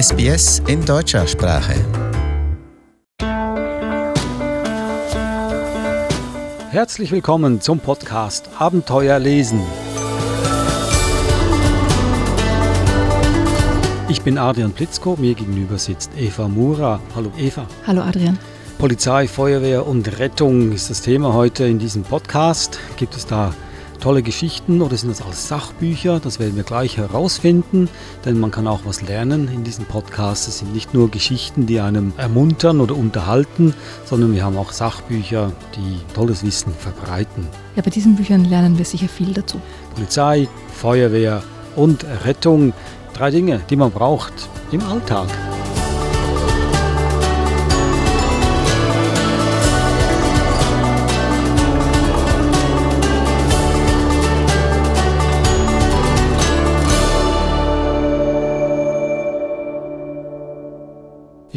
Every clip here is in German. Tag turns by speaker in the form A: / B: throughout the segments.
A: SBS in deutscher Sprache.
B: Herzlich willkommen zum Podcast Abenteuer lesen. Ich bin Adrian Plitzko, mir gegenüber sitzt Eva Mura. Hallo Eva.
C: Hallo Adrian.
B: Polizei, Feuerwehr und Rettung ist das Thema heute in diesem Podcast. Gibt es da tolle Geschichten oder sind das alles Sachbücher? Das werden wir gleich herausfinden, denn man kann auch was lernen in diesem Podcast. Es sind nicht nur Geschichten, die einem ermuntern oder unterhalten, sondern wir haben auch Sachbücher, die tolles Wissen verbreiten.
C: Ja, bei diesen Büchern lernen wir sicher viel dazu.
B: Polizei, Feuerwehr und Rettung. Drei Dinge, die man braucht im Alltag.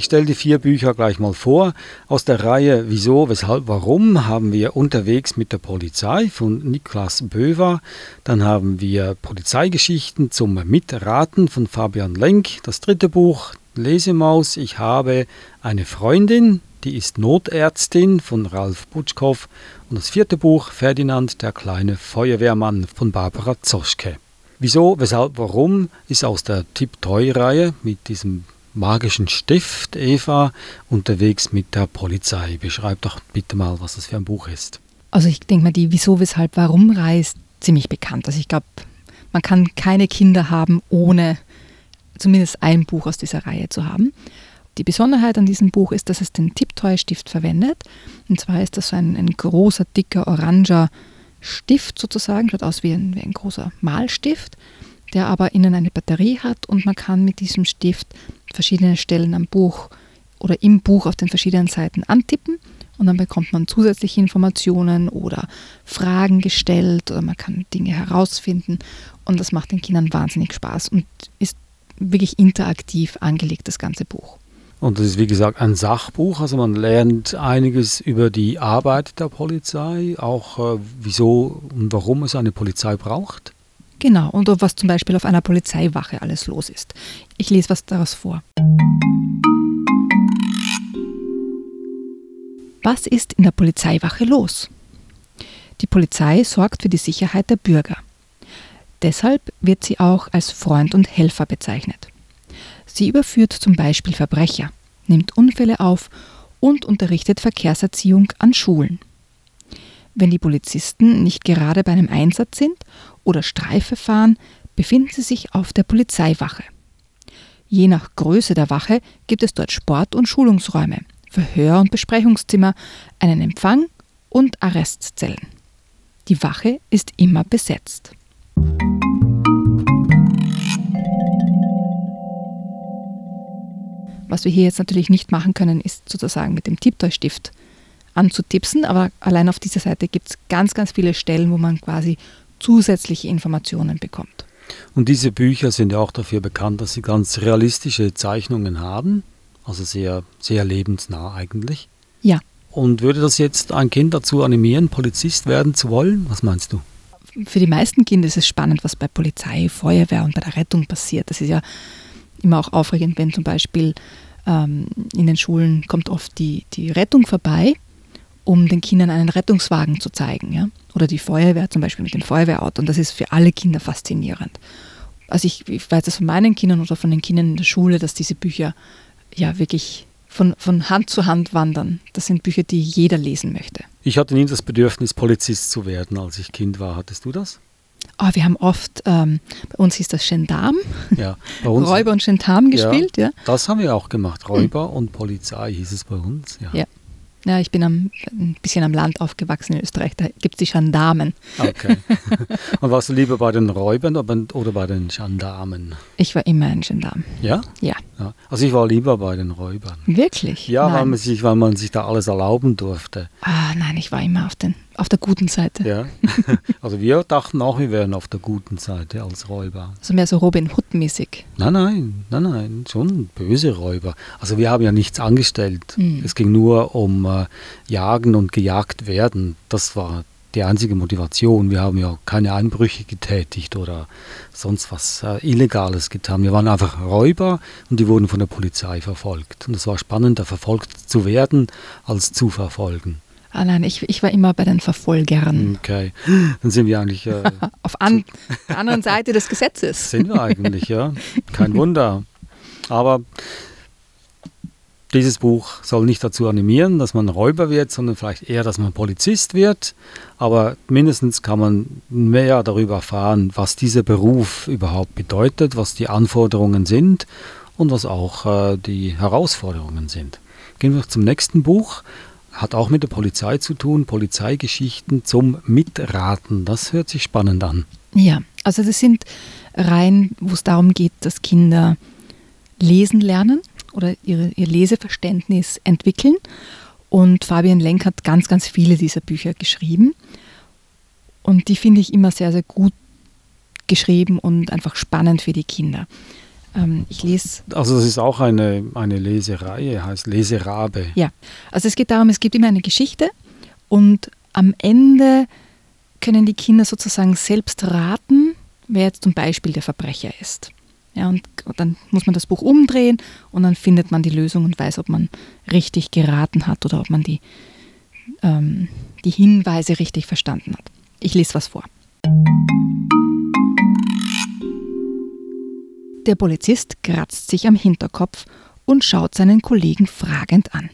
B: Ich stelle die vier Bücher gleich mal vor. Aus der Reihe Wieso, Weshalb, Warum haben wir Unterwegs mit der Polizei von Niklas Böver. Dann haben wir Polizeigeschichten zum Mitraten von Fabian Lenk. Das dritte Buch Lesemaus, ich habe eine Freundin, die ist Notärztin von Ralf Butschkow. Und das vierte Buch Ferdinand, der kleine Feuerwehrmann von Barbara Zoschke. Wieso, weshalb, warum ist aus der Tipp-Toy-Reihe mit diesem magischen Stift, Eva, unterwegs mit der Polizei. Beschreib doch bitte mal, was das für ein Buch ist.
C: Also ich denke mal, die Wieso, Weshalb, Warum-Reihe ist ziemlich bekannt. Also ich glaube, man kann keine Kinder haben, ohne zumindest ein Buch aus dieser Reihe zu haben. Die Besonderheit an diesem Buch ist, dass es den Tipptoy-Stift verwendet. Und zwar ist das so ein, ein großer, dicker, oranger Stift sozusagen, schaut aus wie ein, wie ein großer Malstift der aber innen eine Batterie hat und man kann mit diesem Stift verschiedene Stellen am Buch oder im Buch auf den verschiedenen Seiten antippen und dann bekommt man zusätzliche Informationen oder Fragen gestellt oder man kann Dinge herausfinden und das macht den Kindern wahnsinnig Spaß und ist wirklich interaktiv angelegt, das ganze Buch.
B: Und das ist wie gesagt ein Sachbuch, also man lernt einiges über die Arbeit der Polizei, auch äh, wieso und warum es eine Polizei braucht.
C: Genau, und was zum Beispiel auf einer Polizeiwache alles los ist. Ich lese was daraus vor. Was ist in der Polizeiwache los? Die Polizei sorgt für die Sicherheit der Bürger. Deshalb wird sie auch als Freund und Helfer bezeichnet. Sie überführt zum Beispiel Verbrecher, nimmt Unfälle auf und unterrichtet Verkehrserziehung an Schulen. Wenn die Polizisten nicht gerade bei einem Einsatz sind oder Streife fahren, befinden sie sich auf der Polizeiwache. Je nach Größe der Wache gibt es dort Sport- und Schulungsräume, Verhör- und Besprechungszimmer, einen Empfang und Arrestzellen. Die Wache ist immer besetzt. Was wir hier jetzt natürlich nicht machen können, ist sozusagen mit dem Tipptoy-Stift anzutipsen, aber allein auf dieser Seite gibt es ganz, ganz viele Stellen, wo man quasi zusätzliche Informationen bekommt.
B: Und diese Bücher sind ja auch dafür bekannt, dass sie ganz realistische Zeichnungen haben, also sehr, sehr lebensnah eigentlich.
C: Ja.
B: Und würde das jetzt ein Kind dazu animieren, Polizist werden zu wollen? Was meinst du?
C: Für die meisten Kinder ist es spannend, was bei Polizei, Feuerwehr und bei der Rettung passiert. Das ist ja immer auch aufregend, wenn zum Beispiel ähm, in den Schulen kommt oft die, die Rettung vorbei um den Kindern einen Rettungswagen zu zeigen. Ja? Oder die Feuerwehr zum Beispiel mit dem Feuerwehrauto. Und das ist für alle Kinder faszinierend. Also ich, ich weiß das von meinen Kindern oder von den Kindern in der Schule, dass diese Bücher ja wirklich von, von Hand zu Hand wandern. Das sind Bücher, die jeder lesen möchte.
B: Ich hatte nie das Bedürfnis, Polizist zu werden, als ich Kind war. Hattest du das?
C: Oh, wir haben oft, ähm, bei uns hieß das Gendarm,
B: ja, bei uns,
C: Räuber und Gendarm gespielt. Ja, ja,
B: Das haben wir auch gemacht. Räuber hm. und Polizei hieß es bei uns. Ja.
C: ja. Ja, ich bin am, ein bisschen am Land aufgewachsen in Österreich, da gibt es die Gendarmen.
B: Okay. Und warst du lieber bei den Räubern oder bei den Gendarmen?
C: Ich war immer ein Gendarm.
B: Ja?
C: Ja.
B: ja. Also ich war lieber bei den Räubern.
C: Wirklich?
B: Ja, weil man, sich, weil man sich da alles erlauben durfte.
C: Ah, nein, ich war immer auf den auf der guten Seite.
B: Ja. Also wir dachten auch, wir wären auf der guten Seite als Räuber.
C: Also mehr so Robin Hood-mäßig.
B: Nein, nein, nein, nein, schon böse Räuber. Also wir haben ja nichts angestellt. Mhm. Es ging nur um äh, Jagen und gejagt werden. Das war die einzige Motivation. Wir haben ja keine Einbrüche getätigt oder sonst was äh, Illegales getan. Wir waren einfach Räuber und die wurden von der Polizei verfolgt. Und es war spannender, verfolgt zu werden, als zu verfolgen.
C: Ah nein, ich, ich war immer bei den Verfolgern.
B: Okay, dann sind wir eigentlich äh,
C: auf an, der anderen Seite des Gesetzes.
B: Sind wir eigentlich, ja. Kein Wunder. Aber dieses Buch soll nicht dazu animieren, dass man Räuber wird, sondern vielleicht eher, dass man Polizist wird. Aber mindestens kann man mehr darüber erfahren, was dieser Beruf überhaupt bedeutet, was die Anforderungen sind und was auch äh, die Herausforderungen sind. Gehen wir zum nächsten Buch. Hat auch mit der Polizei zu tun, Polizeigeschichten zum Mitraten. Das hört sich spannend an.
C: Ja, also das sind Reihen, wo es darum geht, dass Kinder lesen lernen oder ihre, ihr Leseverständnis entwickeln. Und Fabian Lenk hat ganz, ganz viele dieser Bücher geschrieben. Und die finde ich immer sehr, sehr gut geschrieben und einfach spannend für die Kinder. Ähm, ich lese.
B: Also das ist auch eine, eine Lesereihe, heißt Leserabe.
C: Ja, also es geht darum, es gibt immer eine Geschichte und am Ende können die Kinder sozusagen selbst raten, wer jetzt zum Beispiel der Verbrecher ist. Ja, und dann muss man das Buch umdrehen und dann findet man die Lösung und weiß, ob man richtig geraten hat oder ob man die, ähm, die Hinweise richtig verstanden hat. Ich lese was vor. Der Polizist kratzt sich am Hinterkopf und schaut seinen Kollegen fragend an.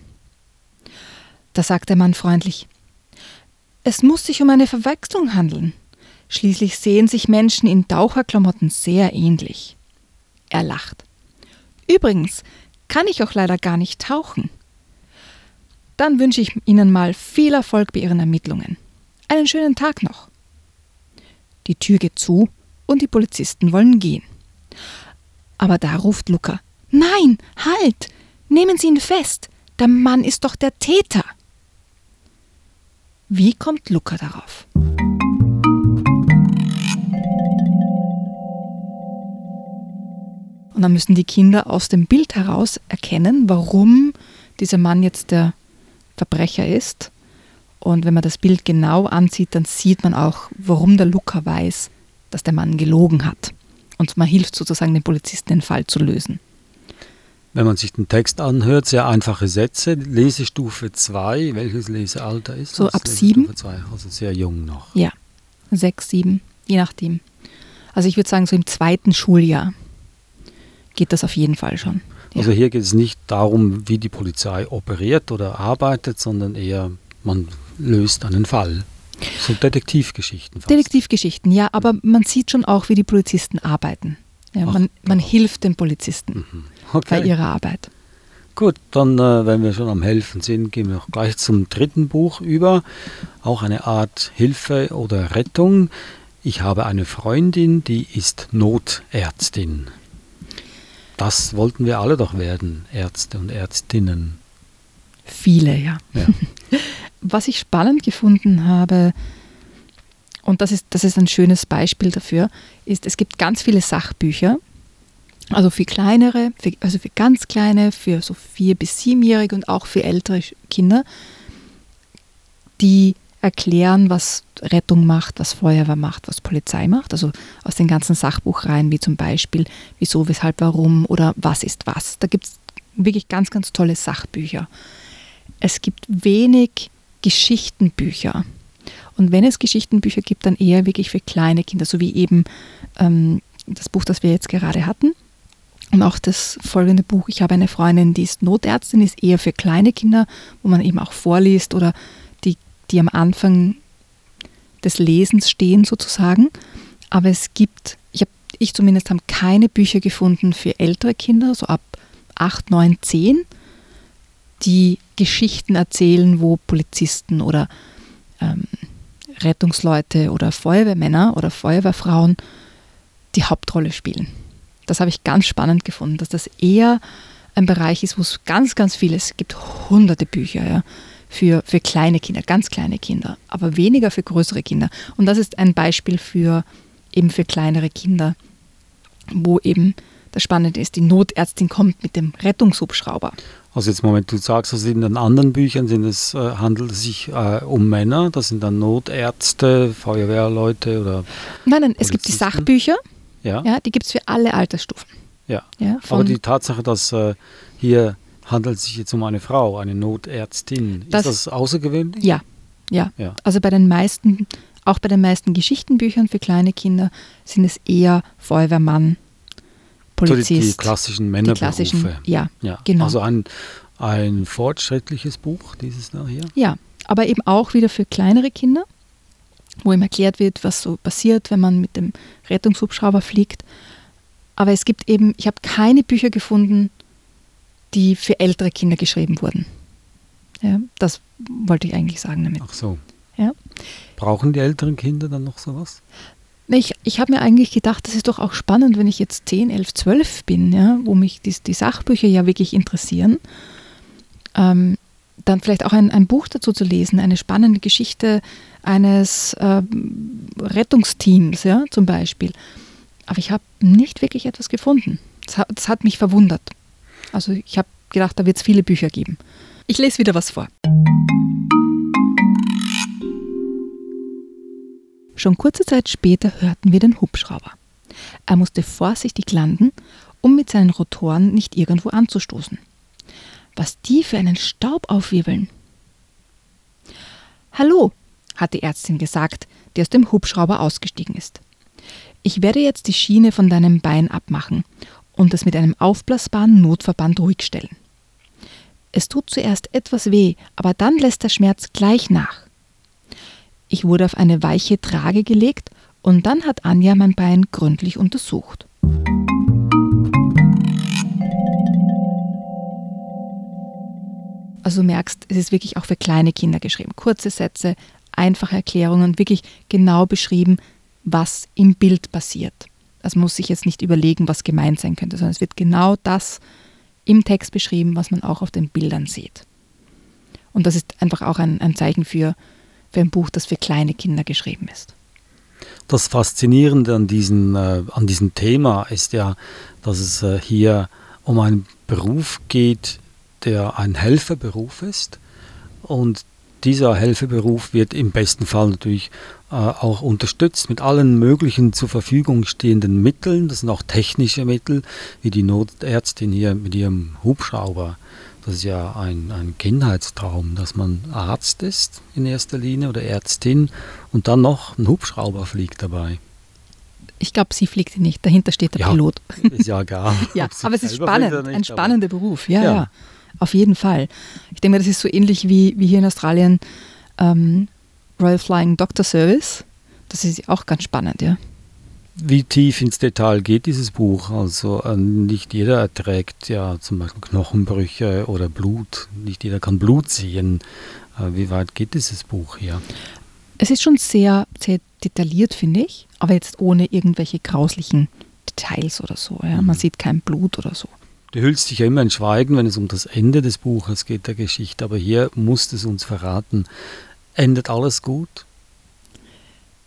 C: Da sagt der Mann freundlich, es muss sich um eine Verwechslung handeln. Schließlich sehen sich Menschen in Taucherklamotten sehr ähnlich. Er lacht. Übrigens kann ich auch leider gar nicht tauchen. Dann wünsche ich Ihnen mal viel Erfolg bei Ihren Ermittlungen. Einen schönen Tag noch. Die Tür geht zu und die Polizisten wollen gehen. Aber da ruft Luca: Nein, halt! Nehmen Sie ihn fest! Der Mann ist doch der Täter! Wie kommt Luca darauf? Und dann müssen die Kinder aus dem Bild heraus erkennen, warum dieser Mann jetzt der Verbrecher ist. Und wenn man das Bild genau ansieht, dann sieht man auch, warum der Luca weiß, dass der Mann gelogen hat. Und man hilft sozusagen den Polizisten, den Fall zu lösen.
B: Wenn man sich den Text anhört, sehr einfache Sätze. Lesestufe 2, welches Lesealter ist
C: so
B: das?
C: So ab 7.
B: Also sehr jung noch.
C: Ja, 6, 7, je nachdem. Also ich würde sagen, so im zweiten Schuljahr geht das auf jeden Fall schon.
B: Ja. Also hier geht es nicht darum, wie die Polizei operiert oder arbeitet, sondern eher, man löst einen Fall. So Detektivgeschichten. Fast.
C: Detektivgeschichten, ja, aber man sieht schon auch, wie die Polizisten arbeiten. Ja, Ach, man, man hilft den Polizisten mhm. okay. bei ihrer Arbeit.
B: Gut, dann, äh, wenn wir schon am Helfen sind, gehen wir auch gleich zum dritten Buch über. Auch eine Art Hilfe oder Rettung. Ich habe eine Freundin, die ist Notärztin. Das wollten wir alle doch werden, Ärzte und Ärztinnen.
C: Viele, ja. ja. Was ich spannend gefunden habe, und das ist, das ist ein schönes Beispiel dafür, ist, es gibt ganz viele Sachbücher, also für kleinere, für, also für ganz kleine, für so vier- bis siebenjährige und auch für ältere Kinder, die erklären, was Rettung macht, was Feuerwehr macht, was Polizei macht. Also aus den ganzen Sachbuchreihen, wie zum Beispiel Wieso, Weshalb, Warum oder Was ist was. Da gibt es wirklich ganz, ganz tolle Sachbücher. Es gibt wenig Geschichtenbücher. Und wenn es Geschichtenbücher gibt, dann eher wirklich für kleine Kinder, so wie eben ähm, das Buch, das wir jetzt gerade hatten. Und auch das folgende Buch, ich habe eine Freundin, die ist Notärztin, ist eher für kleine Kinder, wo man eben auch vorliest oder die am Anfang des Lesens stehen sozusagen. Aber es gibt, ich, hab, ich zumindest habe keine Bücher gefunden für ältere Kinder, so ab 8, 9, 10, die Geschichten erzählen, wo Polizisten oder ähm, Rettungsleute oder Feuerwehrmänner oder Feuerwehrfrauen die Hauptrolle spielen. Das habe ich ganz spannend gefunden, dass das eher ein Bereich ist, wo es ganz, ganz vieles es gibt, hunderte Bücher, ja, für, für kleine Kinder, ganz kleine Kinder, aber weniger für größere Kinder. Und das ist ein Beispiel für eben für kleinere Kinder, wo eben Das Spannende ist, die Notärztin kommt mit dem Rettungshubschrauber.
B: Also jetzt Moment, du sagst, also in den anderen Büchern sind es, äh, handelt es sich äh, um Männer, das sind dann Notärzte, Feuerwehrleute oder.
C: Nein, nein, es gibt die Sachbücher,
B: Ja.
C: ja, die gibt es für alle Altersstufen.
B: ja.
C: Ja,
B: Aber die Tatsache, dass äh, hier handelt es sich jetzt um eine Frau, eine Notärztin,
C: Das-
B: ist das außergewöhnlich?
C: ja, ja.
B: Ja.
C: Also bei den meisten, auch bei den meisten Geschichtenbüchern für kleine Kinder sind es eher Feuerwehrmann,
B: So die,
C: Polizist.
B: die klassischen
C: die
B: Männerberufe.
C: klassischen, ja,
B: ja.
C: genau.
B: Also ein, ein fortschrittliches Buch, dieses da hier.
C: Ja, aber eben auch wieder für kleinere Kinder, wo ihm erklärt wird, was so passiert, wenn man mit dem Rettungshubschrauber fliegt. Aber es gibt eben, ich habe keine Bücher gefunden, die für ältere Kinder geschrieben wurden. Ja, das wollte ich eigentlich sagen damit.
B: Ach so.
C: Ja.
B: Brauchen die älteren Kinder dann noch sowas?
C: Ich, ich habe mir eigentlich gedacht, das ist doch auch spannend, wenn ich jetzt 10, 11, 12 bin, ja, wo mich die, die Sachbücher ja wirklich interessieren, ähm, dann vielleicht auch ein, ein Buch dazu zu lesen, eine spannende Geschichte eines ähm, Rettungsteams, ja, zum Beispiel. Aber ich habe nicht wirklich etwas gefunden. Das hat, das hat mich verwundert. Also ich habe gedacht, da wird es viele Bücher geben. Ich lese wieder was vor. Schon kurze Zeit später hörten wir den Hubschrauber. Er musste vorsichtig landen, um mit seinen Rotoren nicht irgendwo anzustoßen. Was die für einen Staub aufwirbeln. Hallo, hat die Ärztin gesagt, die aus dem Hubschrauber ausgestiegen ist. Ich werde jetzt die Schiene von deinem Bein abmachen und es mit einem aufblasbaren Notverband ruhig stellen. Es tut zuerst etwas weh, aber dann lässt der Schmerz gleich nach. Ich wurde auf eine weiche Trage gelegt und dann hat Anja mein Bein gründlich untersucht. Also du merkst, es ist wirklich auch für kleine Kinder geschrieben. Kurze Sätze, einfache Erklärungen, wirklich genau beschrieben, was im Bild passiert. Man muss sich jetzt nicht überlegen, was gemeint sein könnte, sondern es wird genau das im Text beschrieben, was man auch auf den Bildern sieht. Und das ist einfach auch ein, ein Zeichen für, für ein Buch, das für kleine Kinder geschrieben ist.
B: Das Faszinierende an, diesen, äh, an diesem Thema ist ja, dass es äh, hier um einen Beruf geht, der ein Helferberuf ist. Und dieser Helferberuf wird im besten Fall natürlich äh, auch unterstützt mit allen möglichen zur Verfügung stehenden Mitteln. Das sind auch technische Mittel, wie die Notärztin hier mit ihrem Hubschrauber. Das ist ja ein, ein Kindheitstraum, dass man Arzt ist in erster Linie oder Ärztin und dann noch ein Hubschrauber fliegt dabei.
C: Ich glaube, sie fliegt nicht, dahinter steht der
B: Ja,
C: Pilot.
B: Ist ja egal.
C: Ja, aber es ist spannend, ein
B: nicht, aber-
C: spannender Beruf. Ja,
B: Ja.
C: ja, auf jeden Fall. Ich denke, das ist so ähnlich wie, wie hier in Australien ähm, Royal Flying Doctor Service. Das ist auch ganz spannend, ja.
B: Wie tief ins Detail geht dieses Buch? Also äh, nicht jeder erträgt ja zum Beispiel Knochenbrüche oder Blut. Nicht jeder kann Blut sehen. Äh, wie weit geht dieses Buch hier?
C: Es ist schon sehr, sehr detailliert, finde ich, aber jetzt ohne irgendwelche grauslichen Details oder so. Ja. Man
B: Mhm.
C: sieht kein Blut oder so.
B: Du hüllst dich ja immer in Schweigen, wenn es um das Ende des Buches geht, der Geschichte. Aber hier musst es uns verraten. Endet alles gut?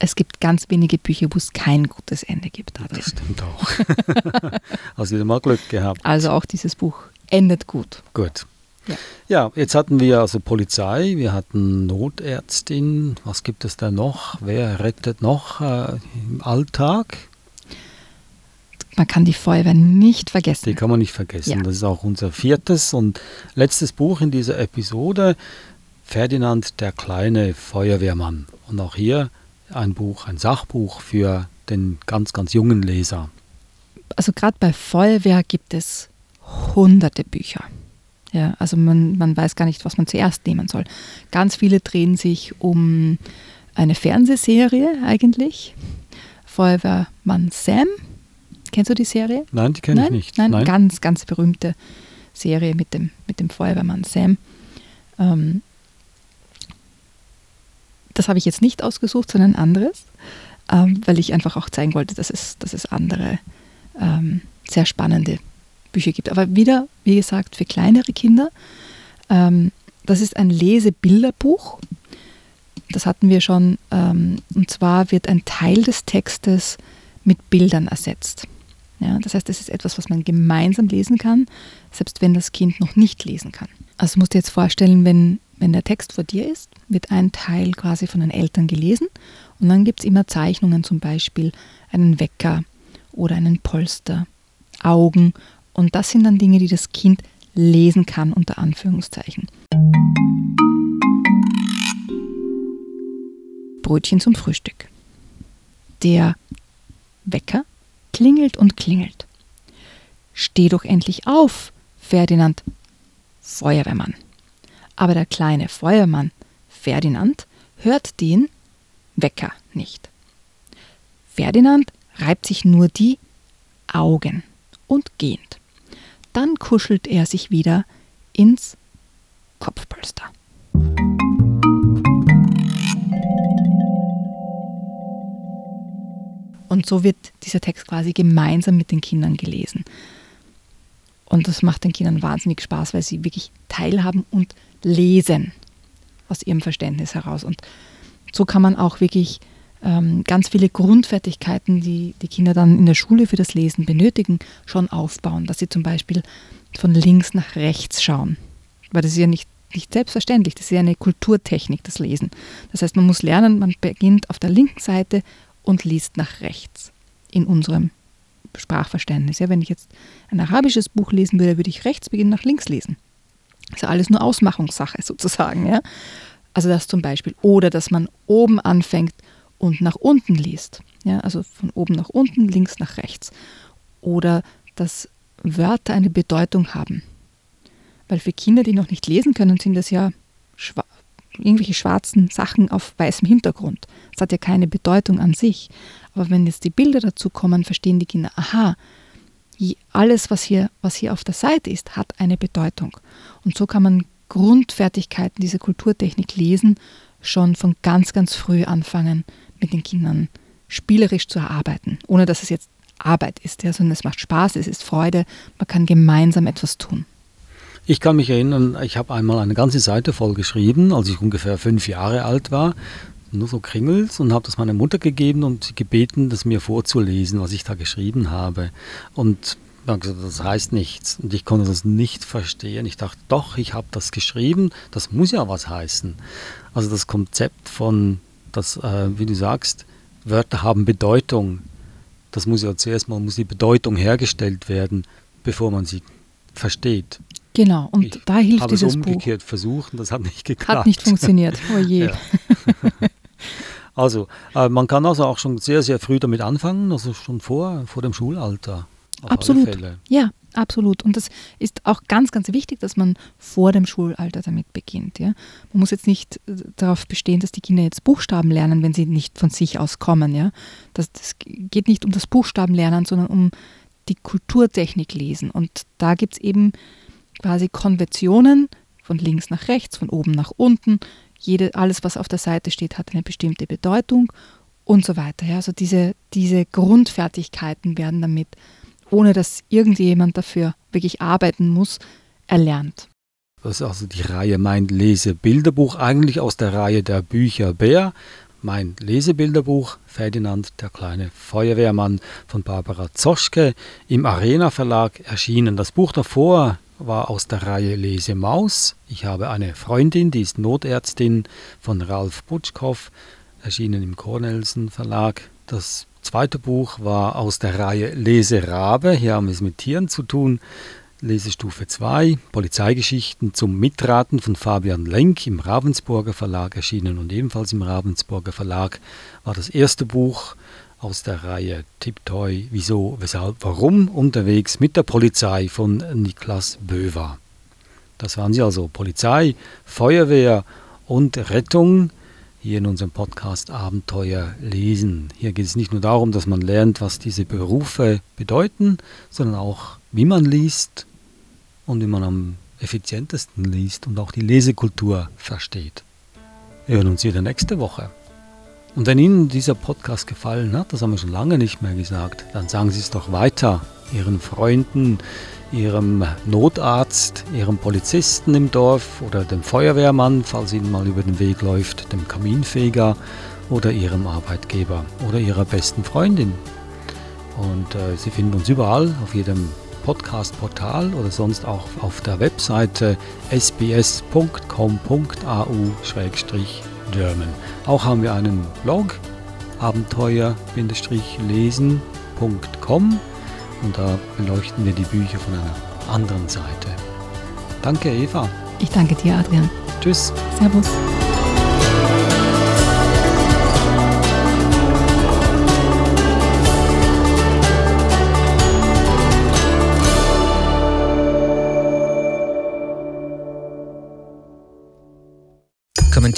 C: Es gibt ganz wenige Bücher, wo es kein gutes Ende gibt.
B: Das
C: Adrian.
B: stimmt auch. Hast wieder mal Glück gehabt.
C: Also auch dieses Buch endet gut.
B: Gut.
C: Ja.
B: Ja, jetzt hatten wir also Polizei, wir hatten Notärztin. Was gibt es da noch? Wer rettet noch äh, im Alltag?
C: Man kann die Feuerwehr nicht vergessen.
B: Die kann man nicht vergessen.
C: Ja.
B: Das ist auch unser viertes und letztes Buch in dieser Episode. Ferdinand der kleine Feuerwehrmann. Und auch hier ein Buch, ein Sachbuch für den ganz, ganz jungen Leser.
C: also gerade bei Feuerwehr gibt es hunderte Bücher. Ja, also man, man weiß gar nicht, was man zuerst nehmen soll. Ganz viele drehen sich um eine Fernsehserie eigentlich. Feuerwehrmann Sam. Kennst du die Serie?
B: Nein, die kenne ich
C: Nein?
B: nicht.
C: Nein, ganz, ganz berühmte Serie mit dem, mit dem Feuerwehrmann Sam. Ähm, das habe ich jetzt nicht ausgesucht, sondern ein anderes, ähm, weil ich einfach auch zeigen wollte, dass es, dass es andere ähm, sehr spannende Bücher gibt. Aber wieder, wie gesagt, für kleinere Kinder. Ähm, das ist ein Lesebilderbuch. Das hatten wir schon. Ähm, und zwar wird ein Teil des Textes mit Bildern ersetzt. Ja, das heißt, es ist etwas, was man gemeinsam lesen kann, selbst wenn das Kind noch nicht lesen kann. Also musst du dir jetzt vorstellen, wenn, wenn der Text vor dir ist, wird ein Teil quasi von den Eltern gelesen und dann gibt es immer Zeichnungen, zum Beispiel einen Wecker oder einen Polster, Augen und das sind dann Dinge, die das Kind lesen kann, unter Anführungszeichen. Brötchen zum Frühstück. Der Wecker klingelt und klingelt. Steh doch endlich auf, Ferdinand, Feuerwehrmann. Aber der kleine Feuermann, Ferdinand, hört den Wecker nicht. Ferdinand reibt sich nur die Augen und gähnt. Dann kuschelt er sich wieder ins Kopfpolster. Und so wird dieser Text quasi gemeinsam mit den Kindern gelesen. Und das macht den Kindern wahnsinnig Spaß, weil sie wirklich teilhaben und lesen aus ihrem Verständnis heraus. Und so kann man auch wirklich ähm, ganz viele Grundfertigkeiten, die die Kinder dann in der Schule für das Lesen benötigen, schon aufbauen. Dass sie zum Beispiel von links nach rechts schauen. Weil das ist ja nicht, nicht selbstverständlich, das ist ja eine Kulturtechnik, das Lesen. Das heißt, man muss lernen, man beginnt auf der linken Seite und liest nach rechts in unserem Sprachverständnis. Ja, wenn ich jetzt ein arabisches Buch lesen würde, würde ich rechts beginnen, nach links lesen. Das ist ja alles nur Ausmachungssache sozusagen. Ja? Also das zum Beispiel. Oder dass man oben anfängt und nach unten liest. Ja? Also von oben nach unten, links nach rechts. Oder dass Wörter eine Bedeutung haben. Weil für Kinder, die noch nicht lesen können, sind das ja irgendwelche schwarzen Sachen auf weißem Hintergrund. Das hat ja keine Bedeutung an sich. Aber wenn jetzt die Bilder dazu kommen, verstehen die Kinder, aha, alles, was hier, was hier auf der Seite ist, hat eine Bedeutung. Und so kann man Grundfertigkeiten dieser Kulturtechnik lesen, schon von ganz, ganz früh anfangen, mit den Kindern spielerisch zu erarbeiten, ohne dass es jetzt Arbeit ist, ja, sondern es macht Spaß, es ist Freude, man kann gemeinsam etwas tun.
B: Ich kann mich erinnern, ich habe einmal eine ganze Seite voll geschrieben, als ich ungefähr fünf Jahre alt war, nur so Kringels und habe das meiner Mutter gegeben und sie gebeten, das mir vorzulesen, was ich da geschrieben habe. Und das heißt nichts. Und ich konnte das nicht verstehen. Ich dachte, doch, ich habe das geschrieben, das muss ja was heißen. Also das Konzept von, dass, äh, wie du sagst, Wörter haben Bedeutung. Das muss ja zuerst mal muss die Bedeutung hergestellt werden, bevor man sie versteht.
C: Genau, und ich da hilft
B: habe
C: dieses
B: es umgekehrt Buch. versucht und das hat nicht geklappt.
C: Hat nicht funktioniert, oh je.
B: also, äh, man kann also auch schon sehr, sehr früh damit anfangen, also schon vor, vor dem Schulalter.
C: absolut. Ja, absolut. Und das ist auch ganz, ganz wichtig, dass man vor dem Schulalter damit beginnt. Ja? Man muss jetzt nicht äh, darauf bestehen, dass die Kinder jetzt Buchstaben lernen, wenn sie nicht von sich aus kommen. Ja? Das, das geht nicht um das Buchstabenlernen, sondern um die Kulturtechnik lesen. Und da gibt es eben quasi Konventionen von links nach rechts, von oben nach unten. Jede, alles, was auf der Seite steht, hat eine bestimmte Bedeutung und so weiter. Ja, also diese, diese Grundfertigkeiten werden damit, ohne dass irgendjemand dafür wirklich arbeiten muss, erlernt.
B: Das ist also die Reihe Mein Lesebilderbuch, eigentlich aus der Reihe der Bücher Bär. Mein Lesebilderbuch, Ferdinand, der kleine Feuerwehrmann von Barbara Zoschke, im Arena Verlag erschienen. Das Buch davor, war aus der Reihe Lese Maus. Ich habe eine Freundin, die ist Notärztin von Ralf Butschkow, erschienen im Cornelsen Verlag. Das zweite Buch war aus der Reihe Lese Rabe. Hier haben wir es mit Tieren zu tun. Lesestufe 2, Polizeigeschichten zum Mitraten von Fabian Lenk im Ravensburger Verlag erschienen und ebenfalls im Ravensburger Verlag war das erste Buch aus der Reihe Tiptoy, Wieso, Weshalb, Warum unterwegs mit der Polizei von Niklas Böver. Das waren sie also Polizei, Feuerwehr und Rettung hier in unserem Podcast Abenteuer lesen. Hier geht es nicht nur darum, dass man lernt, was diese Berufe bedeuten, sondern auch, wie man liest und wie man am effizientesten liest und auch die Lesekultur versteht. Wir hören uns wieder nächste Woche. Und wenn Ihnen dieser Podcast gefallen hat, das haben wir schon lange nicht mehr gesagt, dann sagen Sie es doch weiter Ihren Freunden, Ihrem Notarzt, Ihrem Polizisten im Dorf oder dem Feuerwehrmann, falls Ihnen mal über den Weg läuft, dem Kaminfeger oder Ihrem Arbeitgeber oder Ihrer besten Freundin. Und äh, Sie finden uns überall, auf jedem Podcast-Portal oder sonst auch auf der Webseite sbs.com.au-german. Auch haben wir einen Blog, abenteuer-lesen.com und da beleuchten wir die Bücher von einer anderen Seite. Danke, Eva.
C: Ich danke dir, Adrian.
B: Tschüss.
C: Servus.